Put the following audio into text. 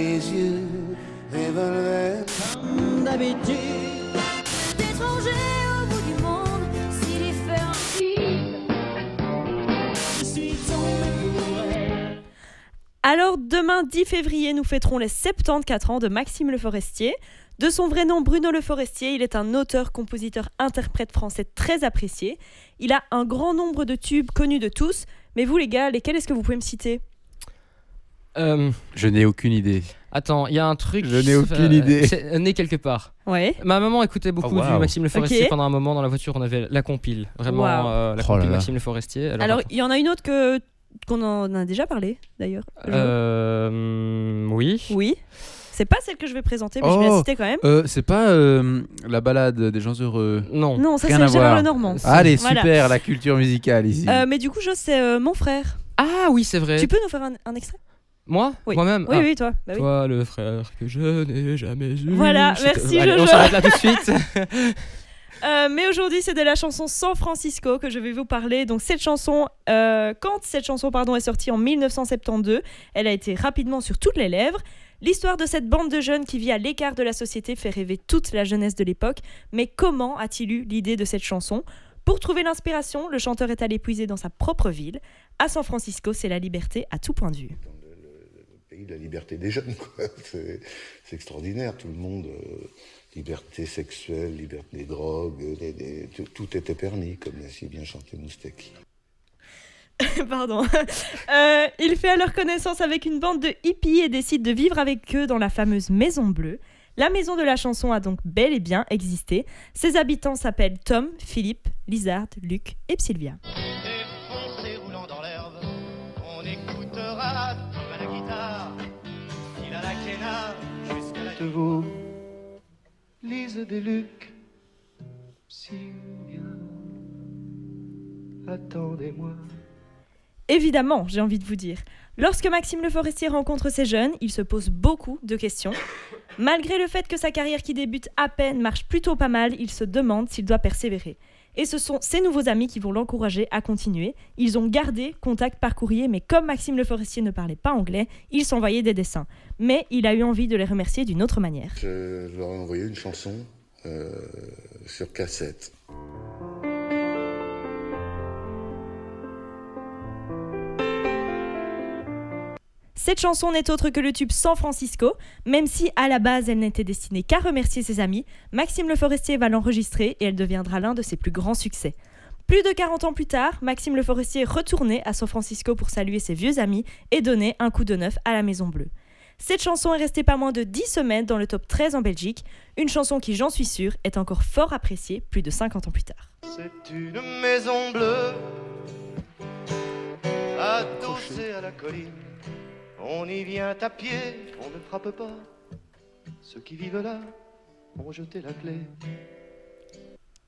les yeux revolver. Comme d'habitude. D'étrangers au bout du monde, si les feux Je suis tombé pour elle. Alors demain 10 février, nous fêterons les 74 ans de Maxime Le Forestier. De son vrai nom Bruno Le Forestier, il est un auteur, compositeur, interprète français très apprécié. Il a un grand nombre de tubes connus de tous, mais vous les gars, lesquels est-ce que vous pouvez me citer? Euh, Je n'ai aucune idée. attends, il y a un truc. Je n'ai aucune idée. C'est euh, né quelque part. Ouais. Ma maman écoutait beaucoup Oh, wow. du Maxime Le Forestier pendant un moment dans la voiture. On avait la compile, vraiment Wow. euh, la Oh compile là là. Maxime Le Forestier. Alors, il y en a une autre que qu'on en a déjà parlé d'ailleurs. Je- Euh, oui. Oui. C'est pas celle que je vais présenter, mais je vais la Oh. citer quand même. Euh, c'est pas euh, la balade des gens heureux. Non. Non, ça c'est Gérard voir. Lenormand. Allez, Voilà. super, la culture musicale ici. Euh, mais du coup, Jo, c'est euh, mon frère. Ah oui, c'est vrai. Tu peux nous faire un, un extrait? Moi Oui. Moi-même Oui, Ah. oui, toi. Bah oui. Toi, le frère que je n'ai jamais eu. Voilà, Je- merci, Allez, Jojo. On s'arrête là tout de suite. Euh, mais aujourd'hui, c'est de la chanson San Francisco que je vais vous parler. Donc cette chanson, euh, quand cette chanson pardon est sortie en 1972, elle a été rapidement sur toutes les lèvres. L'histoire de cette bande de jeunes qui vit à l'écart de la société fait rêver toute la jeunesse de l'époque. Mais comment a-t-il eu l'idée de cette chanson? Pour trouver l'inspiration, le chanteur est allé puiser dans sa propre ville. À San Francisco, c'est la liberté à tout point de vue. La liberté des jeunes. C'est extraordinaire. Tout le monde, euh, liberté sexuelle, liberté des drogues, tout, tout était permis, comme l'a si bien chanté Moustaki. Pardon. Euh, il fait alors connaissance avec une bande de hippies et décide de vivre avec eux dans la fameuse Maison Bleue. La maison de la chanson a donc bel et bien existé. Ses habitants s'appellent Tom, Philippe, Lizard, Luc et Sylvia. Lise attendez-moi. Évidemment, j'ai envie de vous dire. Lorsque Maxime Le Forestier rencontre ces jeunes, il se pose beaucoup de questions. Malgré le fait que sa carrière qui débute à peine marche plutôt pas mal, il se demande s'il doit persévérer. Et ce sont ses nouveaux amis qui vont l'encourager à continuer. Ils ont gardé contact par courrier, mais comme Maxime Le Forestier ne parlait pas anglais, il s'envoyait des dessins. Mais il a eu envie de les remercier d'une autre manière. Je, leur ai envoyé une chanson euh, sur cassette. Cette chanson n'est autre que le tube San Francisco, même si à la base elle n'était destinée qu'à remercier ses amis, Maxime Le Forestier va l'enregistrer et elle deviendra l'un de ses plus grands succès. Plus de 40 ans plus tard, Maxime Le Forestier est retourné à San Francisco pour saluer ses vieux amis et donner un coup de neuf à la Maison Bleue. Cette chanson est restée pas moins de 10 semaines dans le top 13 en Belgique, une chanson qui, j'en suis sûre, est encore fort appréciée plus de 50 ans plus tard. C'est une maison bleue, à la colline. On y vient à pied, on ne frappe pas. Ceux qui vivent là ont jeté la clé.